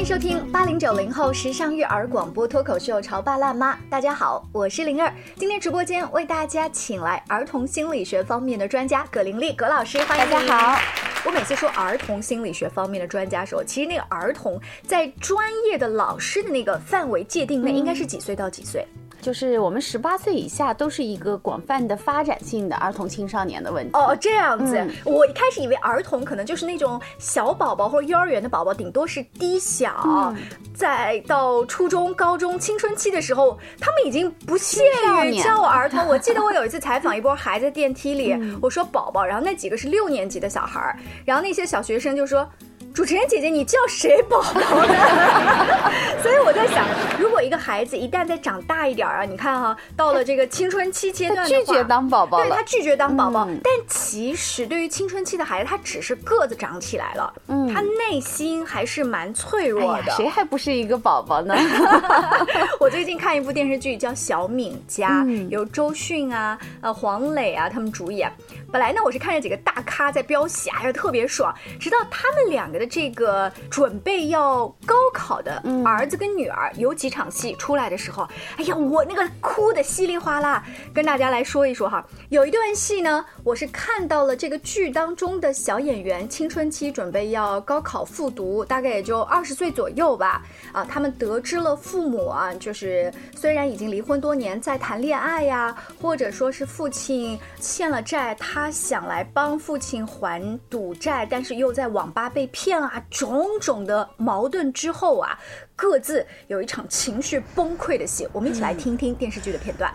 迎收听八零九零后时尚育儿广播脱口秀《潮爸辣妈》。大家好，我是灵儿。今天直播间为大家请来儿童心理学方面的专家葛玲丽葛老师，欢迎大家好。我每次说儿童心理学方面的专家的时候，其实那个儿童在专业的老师的那个范围界定内，应该是几岁到几岁？就是我们十八岁以下都是一个广泛的发展性的儿童青少年的问题哦，这样子。我一开始以为儿童可能就是那种小宝宝或者幼儿园的宝宝，顶多是低小，在到初中、高中青春期的时候，他们已经不屑于叫儿童。我记得我有一次 采访一波孩子电梯里，我说宝宝，然后那几个是六年级的小孩儿，然后那些小学生就说。主持人姐姐，你叫谁宝宝呢？所以我在想，如果一个孩子一旦再长大一点啊，你看哈，到了这个青春期阶段，拒绝当宝宝对他拒绝当宝宝。但其实对于青春期的孩子，他只是个子长起来了，嗯，他内心还是蛮脆弱的。谁还不是一个宝宝呢？我最近看一部电视剧叫《小敏家》，由周迅啊、呃黄磊啊他们主演。本来呢，我是看着几个大咖在飙戏，哎呀特别爽。直到他们两个。的这个准备要高考的儿子跟女儿有几场戏出来的时候，哎呀，我那个哭的稀里哗啦，跟大家来说一说哈。有一段戏呢，我是看到了这个剧当中的小演员青春期准备要高考复读，大概也就二十岁左右吧。啊，他们得知了父母啊，就是虽然已经离婚多年，在谈恋爱呀，或者说是父亲欠了债，他想来帮父亲还赌债，但是又在网吧被骗。啊，种种的矛盾之后啊，各自有一场情绪崩溃的戏。我们一起来听听电视剧的片段。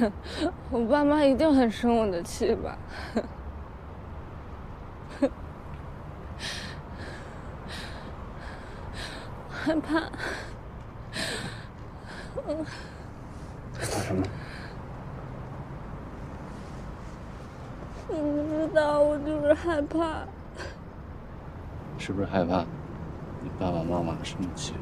我爸妈一定很生我的气吧？害怕。嗯怕什么？我不知道，我就是害怕。是不是害怕你爸爸妈妈生气？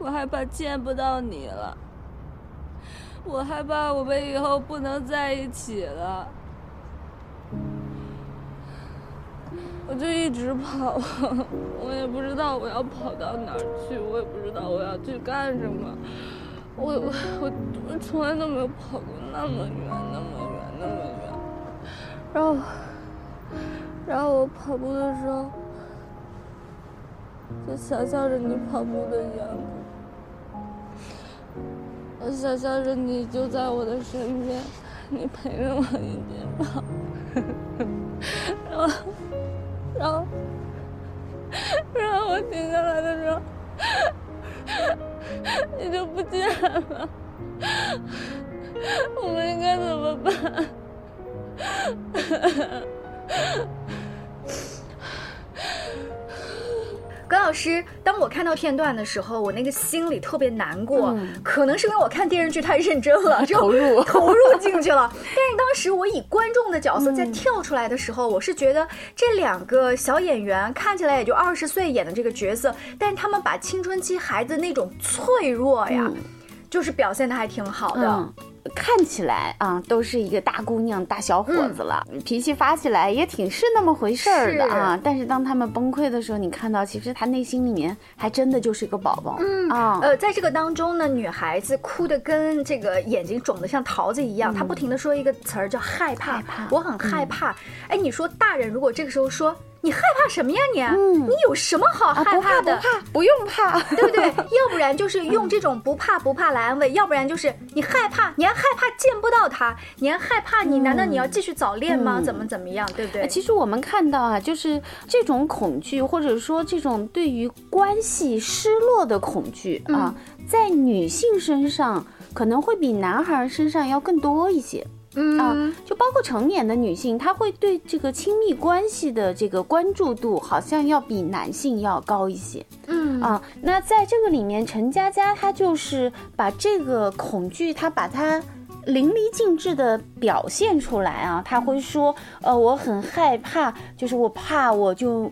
我害怕见不到你了，我害怕我们以后不能在一起了，我就一直跑，我也不知道我要跑到哪去，我也不知道我要去干什么。我我我从来都没有跑过那么远那么远那么远，然后然后我跑步的时候，就想象着你跑步的样子，我想象着你就在我的身边，你陪着我一起跑，然后然后然后我停下来的时候。你就不见了，我们应该怎么办？葛老师，当我看到片段的时候，我那个心里特别难过，可能是因为我看电视剧太认真了，投入投入进去了。但是当时我以观众的角色在跳出来的时候，我是觉得这两个小演员看起来也就二十岁演的这个角色，但是他们把青春期孩子那种脆弱呀，就是表现的还挺好的。看起来啊，都是一个大姑娘、大小伙子了，脾气发起来也挺是那么回事儿的啊。但是当他们崩溃的时候，你看到其实他内心里面还真的就是一个宝宝。嗯啊，呃，在这个当中呢，女孩子哭的跟这个眼睛肿的像桃子一样，她不停的说一个词儿叫害怕，我很害怕。哎，你说大人如果这个时候说。你害怕什么呀你？你有什么好害怕的？不怕，不用怕，对不对？要不然就是用这种不怕不怕来安慰，要不然就是你害怕，你还害怕见不到他，你还害怕，你难道你要继续早恋吗？怎么怎么样，对不对？其实我们看到啊，就是这种恐惧，或者说这种对于关系失落的恐惧啊，在女性身上可能会比男孩身上要更多一些。啊，就包括成年的女性，她会对这个亲密关系的这个关注度，好像要比男性要高一些。嗯啊，那在这个里面，陈佳佳她就是把这个恐惧，她把它淋漓尽致的表现出来啊。他会说，呃，我很害怕，就是我怕我就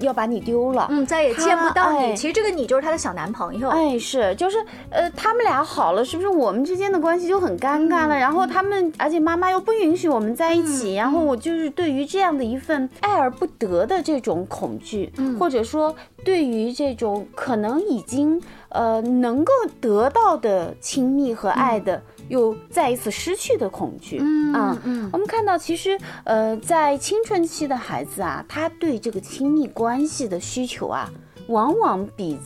要把你丢了，嗯，再也见不到你。哎其实这个你就是他的小男朋友。哎，是，就是，呃，他们俩好了，是不是我们之间的关系就很尴尬了？然后他们，而且妈妈又不允许我们在一起，然后我就是对于这样的一份爱而不得的这种恐惧，或者说对于这种可能已经呃能够得到的亲密和爱的。又再一次失去的恐惧，嗯啊嗯我们看到，其实，呃，在青春期的孩子啊，他对这个亲密关系的需求啊，往往比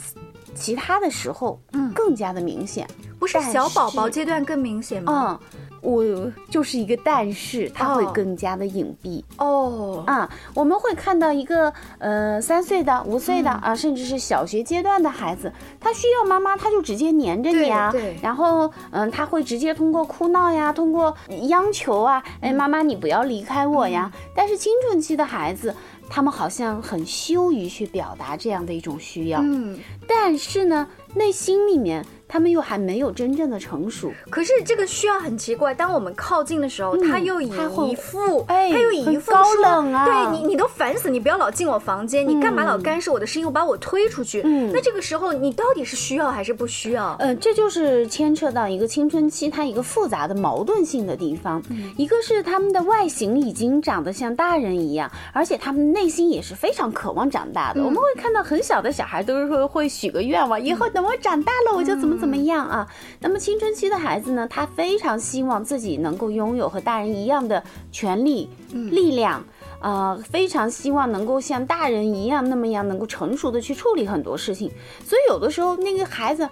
其他的时候，嗯更加的明显。不是小宝宝阶段更明显吗？嗯，我就是一个但是，它会哦更加的隐蔽。哦，啊，我们会看到一个呃三岁的、五岁的、啊，甚至是小学阶段的孩子，他需要妈妈，他就直接黏着你啊，然后嗯，他会直接通过哭闹呀，通过央求啊，哎，妈妈你不要离开我呀。但是青春期的孩子，他们好像很羞于去表达这样的一种需要，嗯，但是呢，内心里面他们又还没有真正的成熟。可是这个需要很奇怪，当我们靠近的时候，他又以一副，哎他又以一副高说冷啊对你，你都烦死，你不要老进我房间，你干嘛老干涉我的事情，又把我推出去？嗯那这个时候你到底是需要还是不需要？呃，这就是牵扯到一个青春期它一个复杂的矛盾性的地方。一个是他们的外形已经长得像大人一样，而且他们内心也是非常渴望长大的。我们会看到很小的小孩都是会会许个愿望，以后等我长大了我就怎么怎么样啊。那么青春期的孩子呢，他非常希望自己能够拥有和大人一样的权利、力量。呃，非常希望能够像大人一样那么样能够成熟的去处理很多事情，所以有的时候那个孩子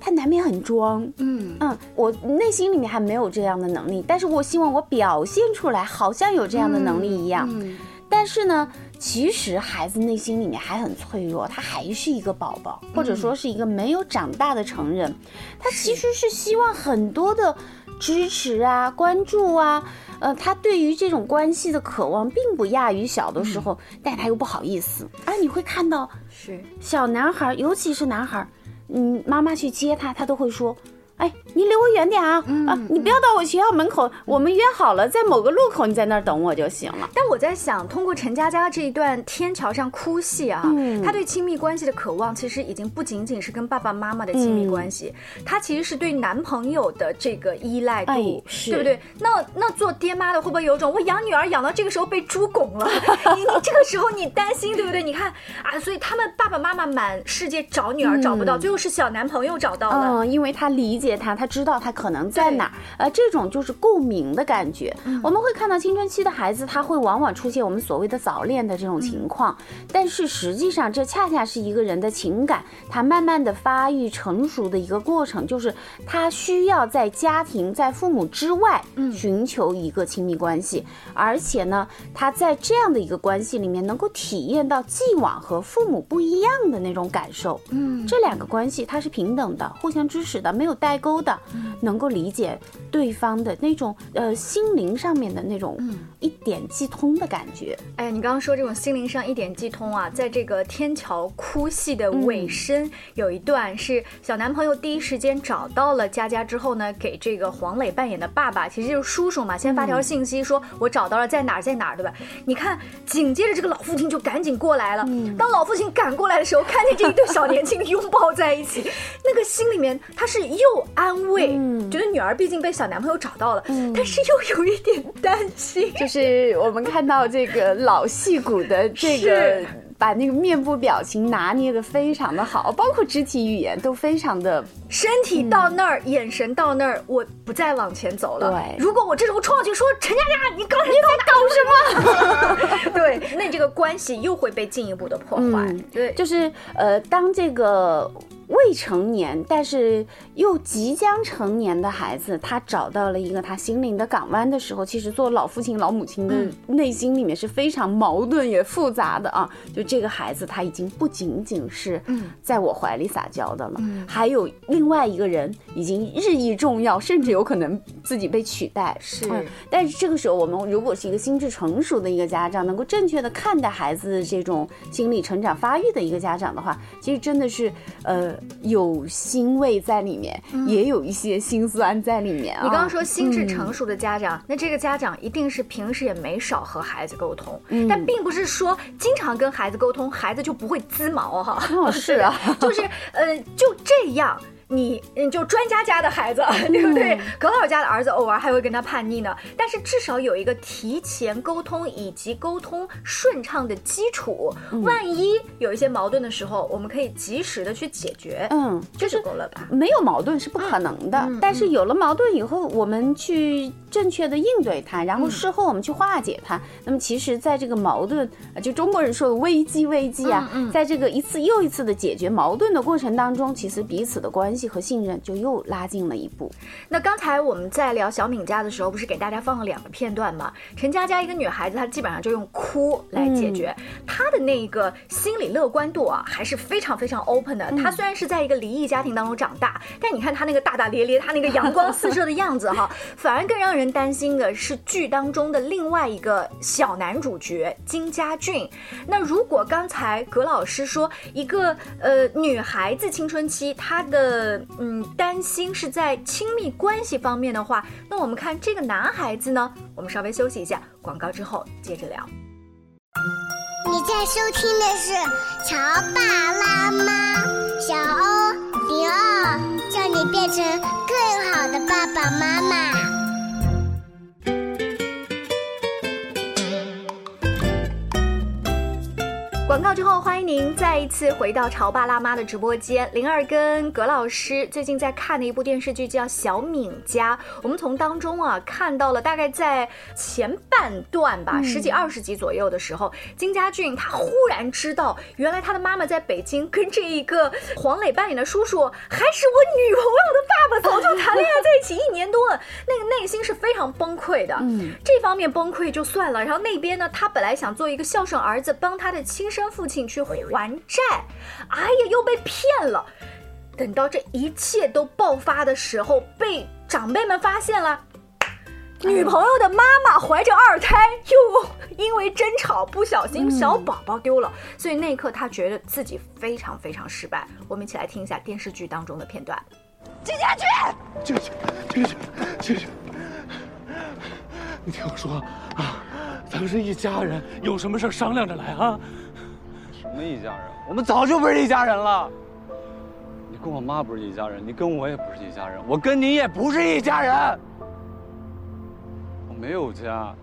他难免很装，嗯嗯，我内心里面还没有这样的能力，但是我希望我表现出来好像有这样的能力一样。嗯但是呢，其实孩子内心里面还很脆弱，他还是一个宝宝，或者说是一个没有长大的成人，他其实是希望很多的支持啊、关注啊，呃，他对于这种关系的渴望并不亚于小的时候，但他又不好意思。而你会看到是小男孩，尤其是男孩，嗯，妈妈去接他，他都会说。哎，你离我远点啊！啊，你不要到我学校门口，我们约好了在某个路口，你在那儿等我就行了。但我在想，通过陈佳佳这一段天桥上哭戏啊，嗯她对亲密关系的渴望，其实已经不仅仅是跟爸爸妈妈的亲密关系，她其实是对男朋友的这个依赖度，对不对？那那做爹妈的会不会有种我养女儿养到这个时候被猪拱了？你你这个时候你担心对不对？你看啊，所以他们爸爸妈妈满世界找女儿找不到，最后是小男朋友找到了。嗯，因为他理解他，他知道他可能在哪儿，呃，这种就是共鸣的感觉。我们会看到青春期的孩子，他会往往出现我们所谓的早恋的这种情况，但是实际上这恰恰是一个人的情感，他慢慢的发育成熟的一个过程，就是他需要在家庭、在父母之外寻求一个亲密关系，而且呢，他在这样的一个关系里面能够体验到既往和父母不一样的那种感受。嗯，这两个关系它是平等的，互相支持的，没有代沟的，能够理解对方的那种呃心灵上面的那种一点即通的感觉。哎，你刚刚说这种心灵上一点即通啊，在这个天桥哭戏的尾声，有一段是小男朋友第一时间找到了佳佳之后呢，给这个黄磊扮演的爸爸，其实就是叔叔嘛，先发条信息说我找到了，在哪儿在哪儿，对吧？你看，紧接着这个老父亲就赶紧过来了。当老父亲赶过来的时候，看见这一对小年轻拥抱在一起，那个心里面他是又安慰，觉得女儿毕竟被小男朋友找到了，但是又有一点担心。就是我们看到这个老戏骨的这个。把那个面部表情拿捏的非常的好，包括肢体语言都非常的身体到那儿，眼神到那儿，我不再往前走了。对如果我这时候冲上去说陈佳佳，你刚才你在搞什么？对，那这个关系又会被进一步的破坏。嗯对，就是呃，当这个未成年但是又即将成年的孩子，他找到了一个他心灵的港湾的时候，其实做老父亲、老母亲的内心里面是非常矛盾也复杂的啊。就这个孩子，他已经不仅仅是在我怀里撒娇的了，还有另外一个人已经日益重要，甚至有可能自己被取代。是嗯但是这个时候，我们如果是一个心智成熟的一个家长，能够正确的看待孩子这种心理成长发育的一个家长的话，其实真的是呃有欣慰在里面，也有一些心酸在里面啊。你刚刚说心智成熟的家长，那这个家长一定是平时也没少和孩子沟通，但并不是说经常跟孩子沟通，孩子就不会滋毛哈。哦，是啊，就是呃，就这样。你嗯，就专家家的孩子，对不对？葛老家的儿子偶尔还会跟他叛逆呢，但是至少有一个提前沟通以及沟通顺畅的基础。万一有一些矛盾的时候，我们可以及时的去解决。嗯，这就够了吧？没有矛盾是不可能的，但是有了矛盾以后，我们去正确的应对它，然后事后我们去化解它。那么其实，在这个矛盾，就中国人说的危机危机啊，在这个一次又一次的解决矛盾的过程当中，其实彼此的关系。和信任就又拉近了一步。那刚才我们在聊小敏家的时候，不是给大家放了两个片段吗？陈佳佳一个女孩子，她基本上就用哭来解决。她的那个心理乐观度啊，还是非常非常 open 的。她虽然是在一个离异家庭当中长大，但你看她那个大大咧咧，她那个阳光四射的样子哈，反而更让人人担心的是剧当中的另外一个小男主角金家俊。那如果刚才葛老师说一个呃女孩子青春期她的嗯，担心是在亲密关系方面的话，那我们看这个男孩子呢？我们稍微休息一下，广告之后接着聊。你在收听的是《乔爸拉妈》，小欧零二，叫你变成更好的爸爸妈妈。广告之后，欢迎您再一次回到潮爸辣妈的直播间。灵儿跟葛老师最近在看的一部电视剧叫《小敏家》，我们从当中啊看到了大概在前半段吧，十几二十集左右的时候，金家俊他忽然知道，原来他的妈妈在北京跟这一个黄磊扮演的叔叔还是我女朋友的爸爸，早就谈恋爱在一起一年多了，那个内心是非常崩溃的。嗯，这方面崩溃就算了，然后那边呢，他本来想做一个孝顺儿子，帮他的亲生。生父亲去还债，哎呀，又被骗了。等到这一切都爆发的时候，被长辈们发现了，女朋友的妈妈怀着二胎，又因为争吵不小心小宝宝丢了，所以那一刻他觉得自己非常非常失败。我们一起来听一下电视剧当中的片段。金家俊，进去，进去，进去。你听我说啊，咱们是一家人，有什么事商量着来啊。什么一家人？我们早就不是一家人了。你跟我妈不是一家人，你跟我也不是一家人，我跟你也不是一家人。我没有家，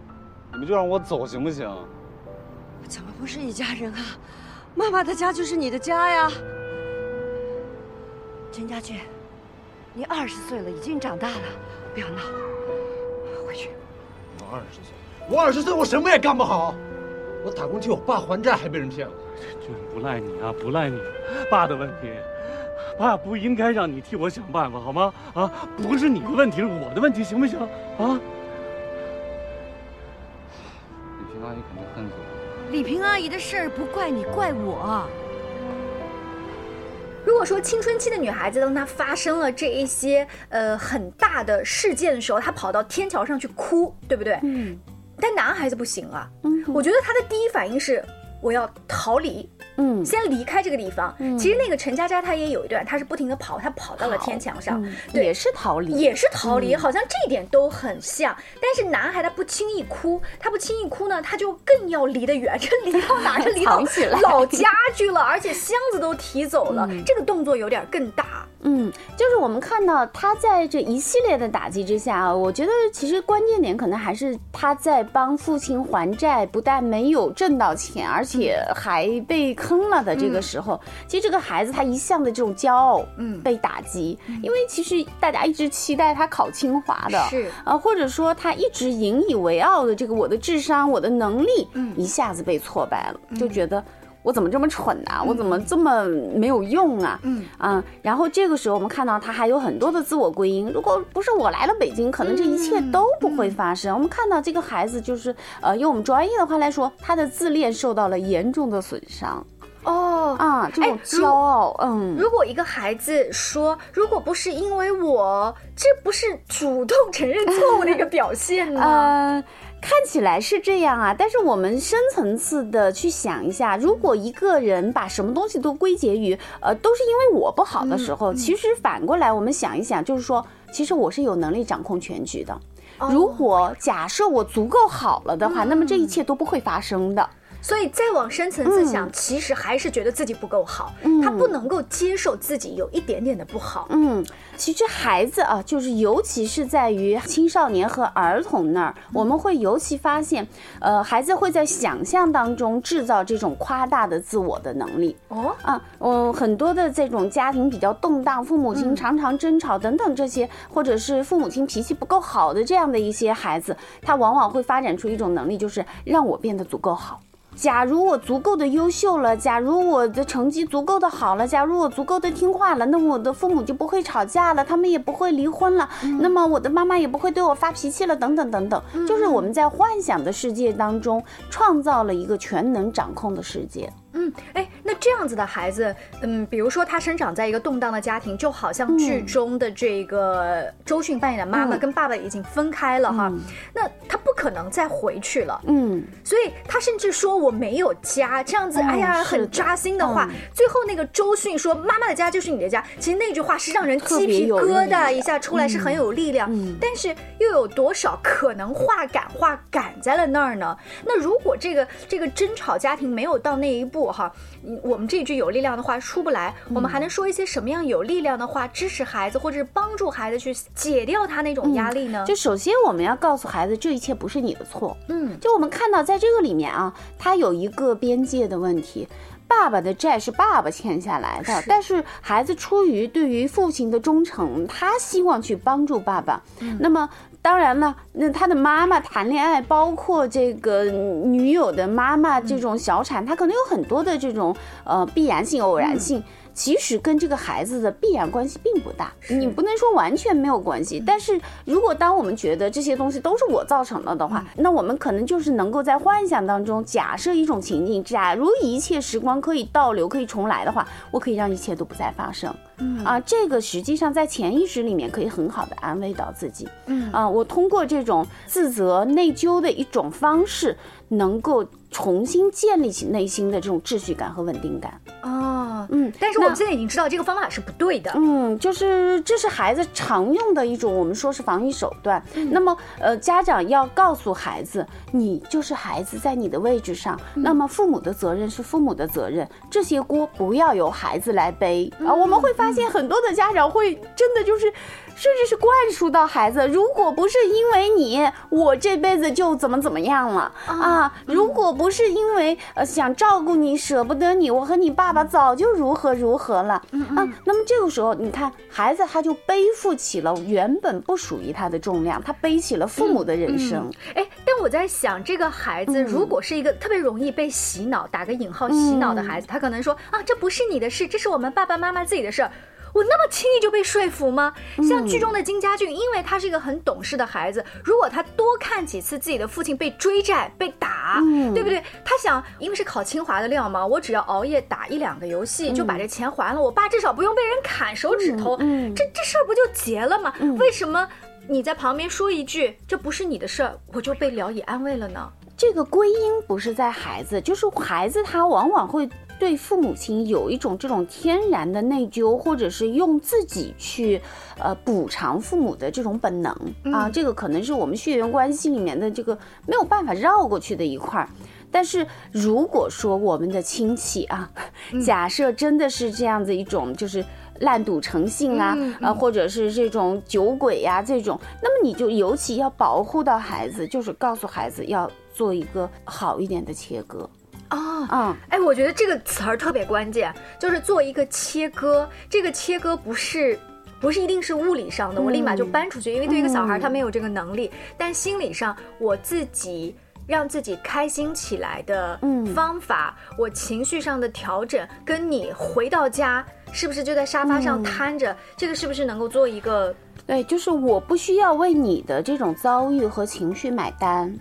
你们就让我走行不行？怎么不是一家人啊？妈妈的家就是你的家呀。陈家俊，你二十岁了，已经长大了，不要闹，回去。我二十岁，我二十岁，我什么也干不好。我打工替我爸还债，还被人骗了。俊，不赖你啊，不赖你，爸的问题，爸不应该让你替我想办法，好吗？啊，不是你的问题，是我的问题，行不行？啊？李萍阿姨肯定恨死我。李萍阿姨的事儿不怪你，怪我。如果说青春期的女孩子，当她发生了这一些呃很大的事件的时候，她跑到天桥上去哭，对不对？嗯。但男孩子不行啊。嗯。我觉得他的第一反应是。我要逃离，嗯，先离开这个地方。其实那个陈佳佳她也有一段，她是不停的跑，她跑到了天墙上，也是逃离，也是逃离，好像这一点都很像。但是男孩他不轻易哭，他不轻易哭呢，他就更要离得远，这离到哪？这离到 老家去了，而且箱子都提走了，这个动作有点更大。嗯，就是我们看到他在这一系列的打击之下啊，我觉得其实关键点可能还是他在帮父亲还债，不但没有挣到钱，而且还被坑了的这个时候，其实这个孩子他一向的这种骄傲，嗯，被打击，因为其实大家一直期待他考清华的，是啊，或者说他一直引以为傲的这个我的智商、我的能力，嗯，一下子被挫败了，就觉得。我怎么这么蠢呢？我怎么这么没有用啊？嗯啊，然后这个时候我们看到他还有很多的自我归因。如果不是我来了北京，可能这一切都不会发生。我们看到这个孩子就是，呃，用我们专业的话来说，他的自恋受到了严重的损伤。哦啊，这种骄傲，嗯。如果一个孩子说，如果不是因为我，这不是主动承认错误的一个表现吗？看起来是这样啊，但是我们深层次的去想一下，如果一个人把什么东西都归结于呃都是因为我不好的时候，其实反过来我们想一想，就是说，其实我是有能力掌控全局的。如果假设我足够好了的话，那么这一切都不会发生的。所以再往深层次想，其实还是觉得自己不够好，他不能够接受自己有一点点的不好。嗯，其实孩子啊，就是尤其是在于青少年和儿童那儿，我们会尤其发现，呃，孩子会在想象当中制造这种夸大的自我的能力。哦，啊，嗯，很多的这种家庭比较动荡，父母亲常常争吵等等这些，或者是父母亲脾气不够好的这样的一些孩子，他往往会发展出一种能力，就是让我变得足够好。假如我足够的优秀了，假如我的成绩足够的好了，假如我足够的听话了，那我的父母就不会吵架了，他们也不会离婚了，那么我的妈妈也不会对我发脾气了，等等等等，就是我们在幻想的世界当中创造了一个全能掌控的世界。嗯，哎，那这样子的孩子，嗯，比如说他生长在一个动荡的家庭，就好像剧中的这个周迅扮演的妈妈跟爸爸已经分开了哈，那他不可能再回去了，嗯，所以他甚至说我没有家，这样子，哎呀，很扎心的话。最后那个周迅说妈妈的家就是你的家，其实那句话是让人鸡皮疙瘩一下出来，是很有力量，但是又有多少可能话赶话赶在了那儿呢？那如果这个这个争吵家庭没有到那一步。哈，我们这句有力量的话出不来，我们还能说一些什么样有力量的话，支持孩子或者是帮助孩子去解掉他那种压力呢？就首先我们要告诉孩子，这一切不是你的错。嗯，就我们看到在这个里面啊，他有一个边界的问题，爸爸的债是爸爸欠下来的，但是孩子出于对于父亲的忠诚，他希望去帮助爸爸。那么。当然了，那他的妈妈谈恋爱，包括这个女友的妈妈这种小产，他可能有很多的这种呃必然性、偶然性。其实跟这个孩子的必然关系并不大，你不能说完全没有关系。但是如果当我们觉得这些东西都是我造成了的话，那我们可能就是能够在幻想当中假设一种情境：假如一切时光可以倒流、可以重来的话，我可以让一切都不再发生。啊，这个实际上在潜意识里面可以很好的安慰到自己。嗯啊，我通过这种自责、内疚的一种方式。能够重新建立起内心的这种秩序感和稳定感啊，嗯，但是我们现在已经知道这个方法是不对的，嗯，就是这是孩子常用的一种，我们说是防御手段。那么，呃，家长要告诉孩子，你就是孩子在你的位置上，那么父母的责任是父母的责任，这些锅不要由孩子来背啊。我们会发现很多的家长会真的就是。甚至是灌输到孩子，如果不是因为你，我这辈子就怎么怎么样了啊！如果不是因为呃想照顾你，舍不得你，我和你爸爸早就如何如何了啊！那么这个时候，你看孩子他就背负起了原本不属于他的重量，他背起了父母的人生。哎，但我在想，这个孩子如果是一个特别容易被洗脑（打个引号）洗脑的孩子，他可能说啊，这不是你的事，这是我们爸爸妈妈自己的事儿。我那么轻易就被说服吗？像剧中的金家俊，因为他是一个很懂事的孩子，如果他多看几次自己的父亲被追债、被打，对不对？他想，因为是考清华的料嘛，我只要熬夜打一两个游戏就把这钱还了，我爸至少不用被人砍手指头，这这事儿不就结了吗？为什么你在旁边说一句这不是你的事儿，我就被聊以安慰了呢？这个归因不是在孩子，就是孩子他往往会。对父母亲有一种这种天然的内疚，或者是用自己去呃补偿父母的这种本能啊，这个可能是我们血缘关系里面的这个没有办法绕过去的一块儿。但是如果说我们的亲戚啊，假设真的是这样子一种就是烂赌成性啊，啊，或者是这种酒鬼呀这种，那么你就尤其要保护到孩子，就是告诉孩子要做一个好一点的切割。哦，嗯，哎，我觉得这个词儿特别关键，就是做一个切割。这个切割不是，不是一定是物理上的，我立马就搬出去，因为对一个小孩他没有这个能力。但心理上，我自己让自己开心起来的方法，我情绪上的调整，跟你回到家是不是就在沙发上瘫着，这个是不是能够做一个？对，就是我不需要为你的这种遭遇和情绪买单。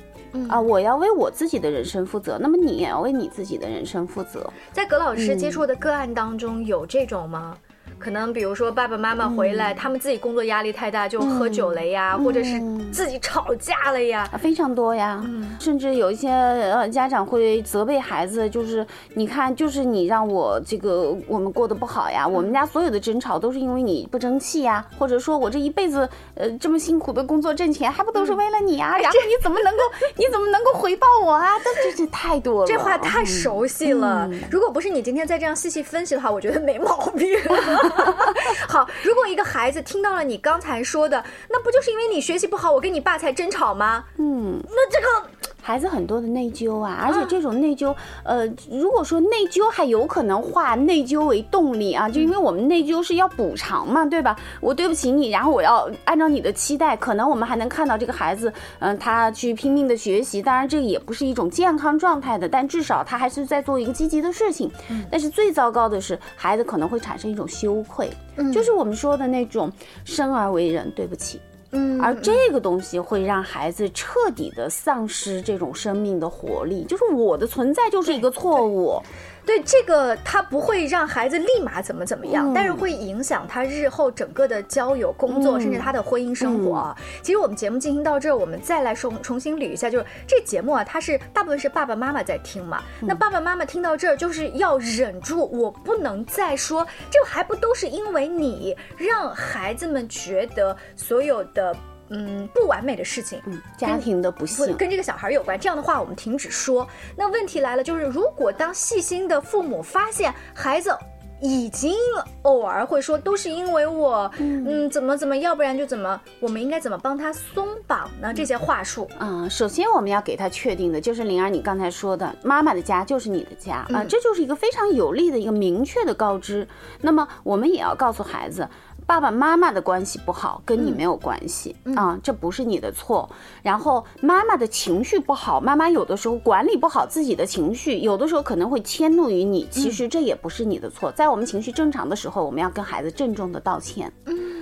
啊，我要为我自己的人生负责，那么你也要为你自己的人生负责。在葛老师接触的个案当中，有这种吗？可能比如说爸爸妈妈回来，他们自己工作压力太大，就喝酒了呀，或者是自己吵架了呀，非常多呀。甚至有一些呃家长会责备孩子，就是你看，就是你让我这个我们过得不好呀，我们家所有的争吵都是因为你不争气呀，或者说我这一辈子呃这么辛苦的工作挣钱，还不都是为了你啊？然后你怎么能够你怎么能够回报我啊？这这这太多了，这话太熟悉了。如果不是你今天再这样细细分析的话，我觉得没毛病。好，如果一个孩子听到了你刚才说的，那不就是因为你学习不好，我跟你爸才争吵吗？嗯，那这个。孩子很多的内疚啊，而且这种内疚，呃，如果说内疚还有可能化内疚为动力啊，就因为我们内疚是要补偿嘛，对吧？我对不起你，然后我要按照你的期待，可能我们还能看到这个孩子，嗯，他去拼命的学习，当然这个也不是一种健康状态的，但至少他还是在做一个积极的事情。但是最糟糕的是，孩子可能会产生一种羞愧，就是我们说的那种生而为人，对不起。嗯，而这个东西会让孩子彻底的丧失这种生命的活力，就是我的存在就是一个错误。对这个，他不会让孩子立马怎么怎么样，但是会影响他日后整个的交友、工作，甚至他的婚姻生活。其实我们节目进行到这儿，我们再来重重新捋一下，就是这节目啊，它是大部分是爸爸妈妈在听嘛。那爸爸妈妈听到这儿，就是要忍住，我不能再说，这还不都是因为你让孩子们觉得所有的。嗯，不完美的事情，嗯，家庭的不幸跟这个小孩有关。这样的话，我们停止说。那问题来了，就是如果当细心的父母发现孩子已经偶尔会说都是因为我，嗯，怎么怎么，要不然就怎么，我们应该怎么帮他松绑呢？这些话术啊，首先我们要给他确定的就是灵儿，你刚才说的，妈妈的家就是你的家啊，这就是一个非常有力的一个明确的告知。那么我们也要告诉孩子。爸爸妈妈的关系不好，跟你没有关系啊，这不是你的错。然后妈妈的情绪不好，妈妈有的时候管理不好自己的情绪，有的时候可能会迁怒于你，其实这也不是你的错。在我们情绪正常的时候，我们要跟孩子郑重的道歉。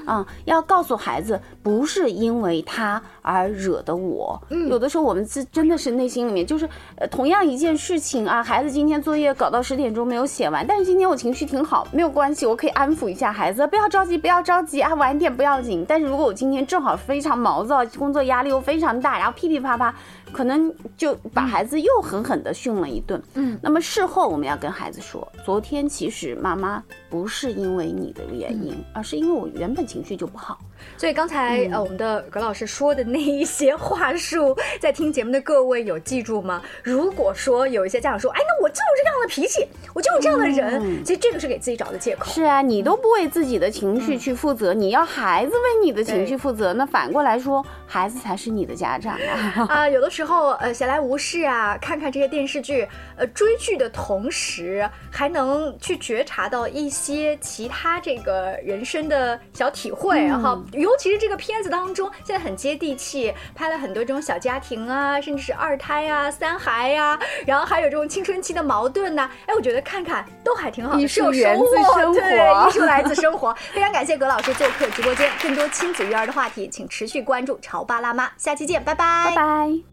啊，要告诉孩子，不是因为他而惹的我。嗯，有的时候我们自真的是内心里面就是，呃，同样一件事情啊，孩子今天作业搞到十点钟没有写完，但是今天我情绪挺好，没有关系，我可以安抚一下孩子，不要着急，不要着急啊，晚点不要紧。但是如果我今天正好非常毛躁，工作压力又非常大，然后噼噼啪啪，可能就把孩子又狠狠的训了一顿。嗯，那么事后我们要跟孩子说，昨天其实妈妈不是因为你的原因，而是因为我原本。情绪就不好，所以刚才呃，我们的葛老师说的那一些话术，在听节目的各位有记住吗？如果说有一些家长说，哎，那我就是这样的脾气，我就是这样的人，其实这个是给自己找的借口。是啊，你都不为自己的情绪去负责，你要孩子为你的情绪负责，那反过来说，孩子才是你的家长啊。啊，有的时候呃，闲来无事啊，看看这些电视剧，呃，追剧的同时，还能去觉察到一些其他这个人生的小体。体会，然后尤其是这个片子当中，现在很接地气，拍了很多这种小家庭啊，甚至是二胎啊、三孩呀，然后还有这种青春期的矛盾呐。哎，我觉得看看都还挺好，艺术生活，对，艺术来自生活。非常感谢葛老师做客直播间，更多亲子育儿的话题，请持续关注潮爸辣妈，下期见，拜拜，拜拜。